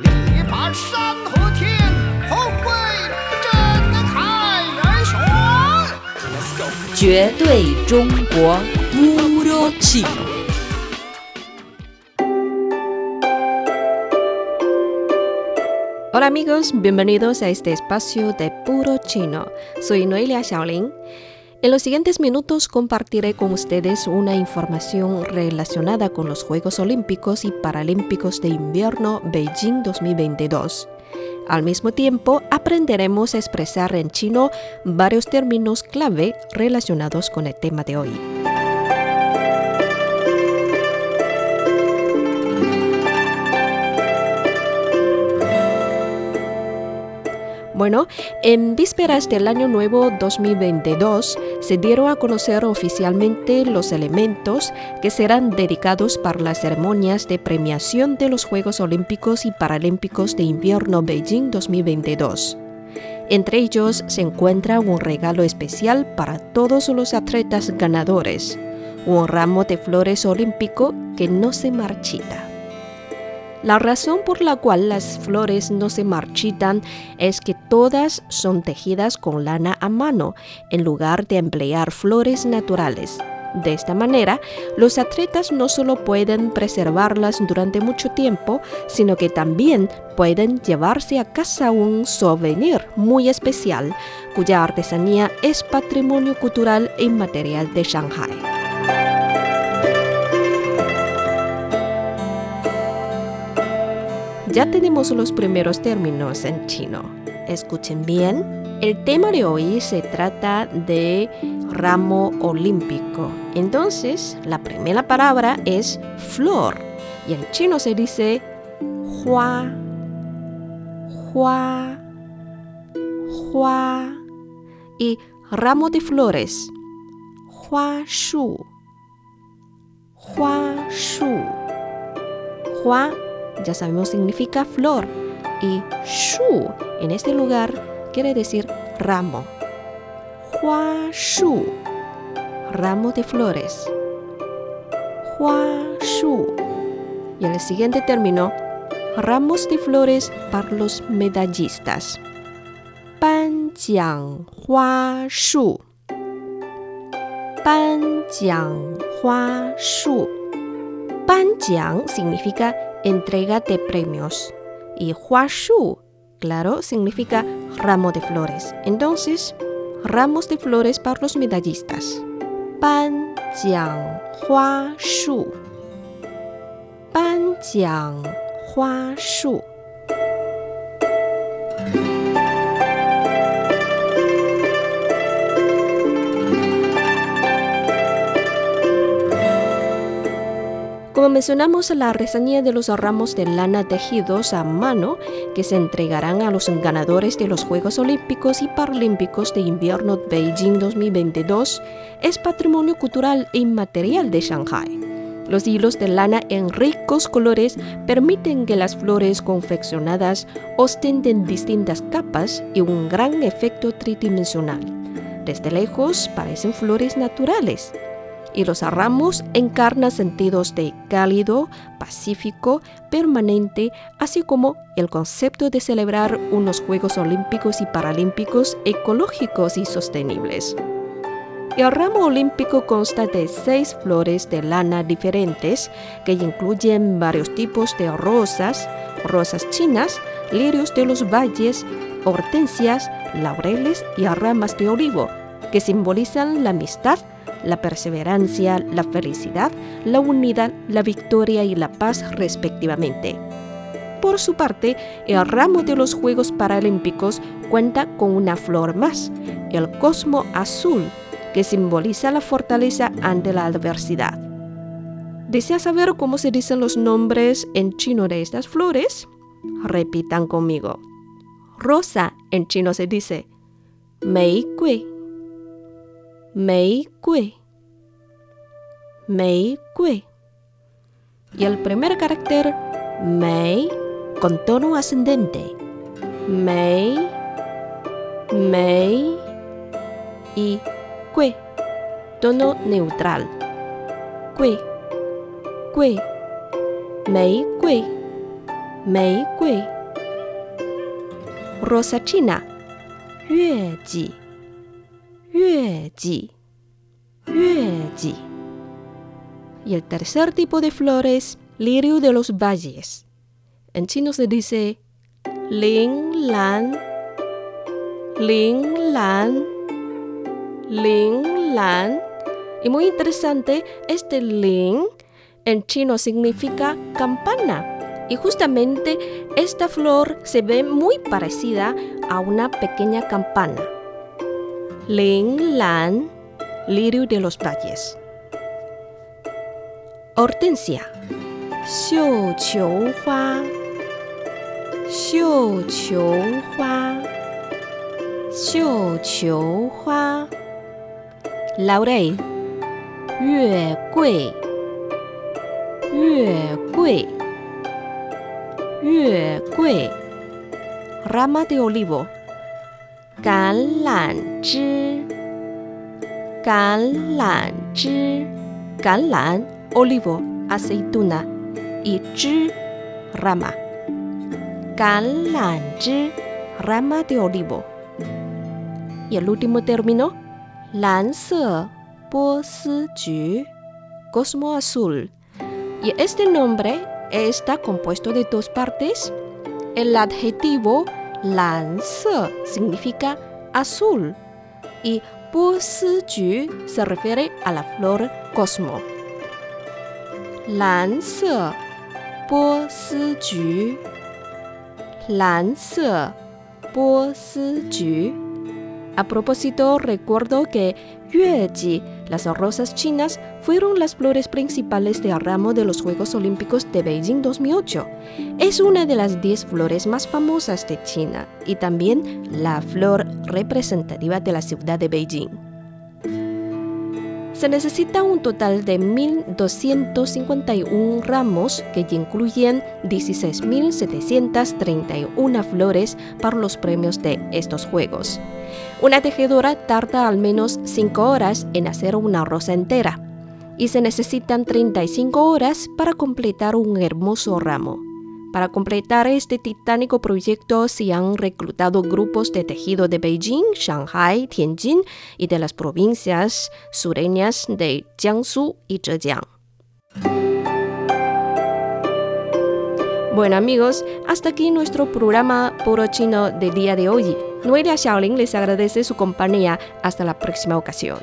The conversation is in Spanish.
力拔山河天，宏伟震撼人雄。绝对中国 Puro Chino. Hola amigos, bienvenidos a este espacio de Puro Chino. Soy Noelia Xiaolin. En los siguientes minutos compartiré con ustedes una información relacionada con los Juegos Olímpicos y Paralímpicos de Invierno Beijing 2022. Al mismo tiempo, aprenderemos a expresar en chino varios términos clave relacionados con el tema de hoy. Bueno, en vísperas del Año Nuevo 2022 se dieron a conocer oficialmente los elementos que serán dedicados para las ceremonias de premiación de los Juegos Olímpicos y Paralímpicos de Invierno Beijing 2022. Entre ellos se encuentra un regalo especial para todos los atletas ganadores, un ramo de flores olímpico que no se marchita. La razón por la cual las flores no se marchitan es que todas son tejidas con lana a mano en lugar de emplear flores naturales. De esta manera, los atletas no solo pueden preservarlas durante mucho tiempo, sino que también pueden llevarse a casa un souvenir muy especial, cuya artesanía es patrimonio cultural inmaterial de Shanghai. Ya tenemos los primeros términos en chino. Escuchen bien. El tema de hoy se trata de ramo olímpico. Entonces, la primera palabra es flor. Y en chino se dice hua, hua, hua. Y ramo de flores, hua shu, hua shu. Hua ya sabemos significa flor y shu en este lugar quiere decir ramo. Hua shu, ramo de flores. Hua shu. Y el siguiente término, ramos de flores para los medallistas. Ban jiang hua shu. Ban jiang hua shu. Ban jiang significa entrega de premios. Y Hua Shu, claro, significa ramo de flores. Entonces, ramos de flores para los medallistas. Ban Jiang Hua Shu. Ban Jiang Hua. Mencionamos, la reseña de los ramos de lana tejidos a mano que se entregarán a los ganadores de los Juegos Olímpicos y Paralímpicos de Invierno Beijing 2022 es patrimonio cultural e inmaterial de Shanghai. Los hilos de lana en ricos colores permiten que las flores confeccionadas ostenten distintas capas y un gran efecto tridimensional. Desde lejos parecen flores naturales, y los ramos encarnan sentidos de cálido, pacífico, permanente, así como el concepto de celebrar unos Juegos Olímpicos y Paralímpicos ecológicos y sostenibles. El ramo olímpico consta de seis flores de lana diferentes que incluyen varios tipos de rosas, rosas chinas, lirios de los valles, hortensias, laureles y ramas de olivo, que simbolizan la amistad, la perseverancia, la felicidad, la unidad, la victoria y la paz respectivamente. Por su parte, el ramo de los Juegos Paralímpicos cuenta con una flor más, el cosmo azul, que simboliza la fortaleza ante la adversidad. ¿Desea saber cómo se dicen los nombres en chino de estas flores? Repitan conmigo. Rosa en chino se dice Mei Gui. Mei Kui. Mei Kui. Y el primer carácter, Mei, con tono ascendente. Mei, Mei y Kui, tono neutral. Kui, Kui, Mei Kui, Mei Kui. Rosa China, 月季, yueji. Y el tercer tipo de flores, lirio de los valles. En chino se dice ling lan, ling lan, ling lan. Y muy interesante, este ling en chino significa campana. Y justamente esta flor se ve muy parecida a una pequeña campana. Ling Lan, lirio de los valles. Hortensia. Xiu qiu hua. Xiu qiu hua. Xiu qiu hua. Laurel. Yue gui. Yue gui. Yue gui. Rama de olivo. Gan lan zhi. Gan lan zhi. Gan lan, olivo, aceituna. Y zhi, rama. Gan lan zhi, rama de olivo. Y el último término, lan se, bo si ju, cosmo azul. Y este nombre está compuesto de dos partes. El adjetivo lan se significa azul y bo si ju se refiere a la flor cosmo. Lan se, bo si ju. Lan se, bo si ju. A propósito, recuerdo que Yueji, las rosas chinas, fueron las flores principales del ramo de los Juegos Olímpicos de Beijing 2008. Es una de las 10 flores más famosas de China y también la flor representativa de la ciudad de Beijing. Se necesita un total de 1.251 ramos que incluyen 16.731 flores para los premios de estos Juegos. Una tejedora tarda al menos 5 horas en hacer una rosa entera y se necesitan 35 horas para completar un hermoso ramo. Para completar este titánico proyecto se han reclutado grupos de tejido de Beijing, Shanghai, Tianjin y de las provincias sureñas de Jiangsu y Zhejiang. Bueno amigos, hasta aquí nuestro programa Puro Chino del día de hoy. Noelia Xiaoling les agradece su compañía. Hasta la próxima ocasión.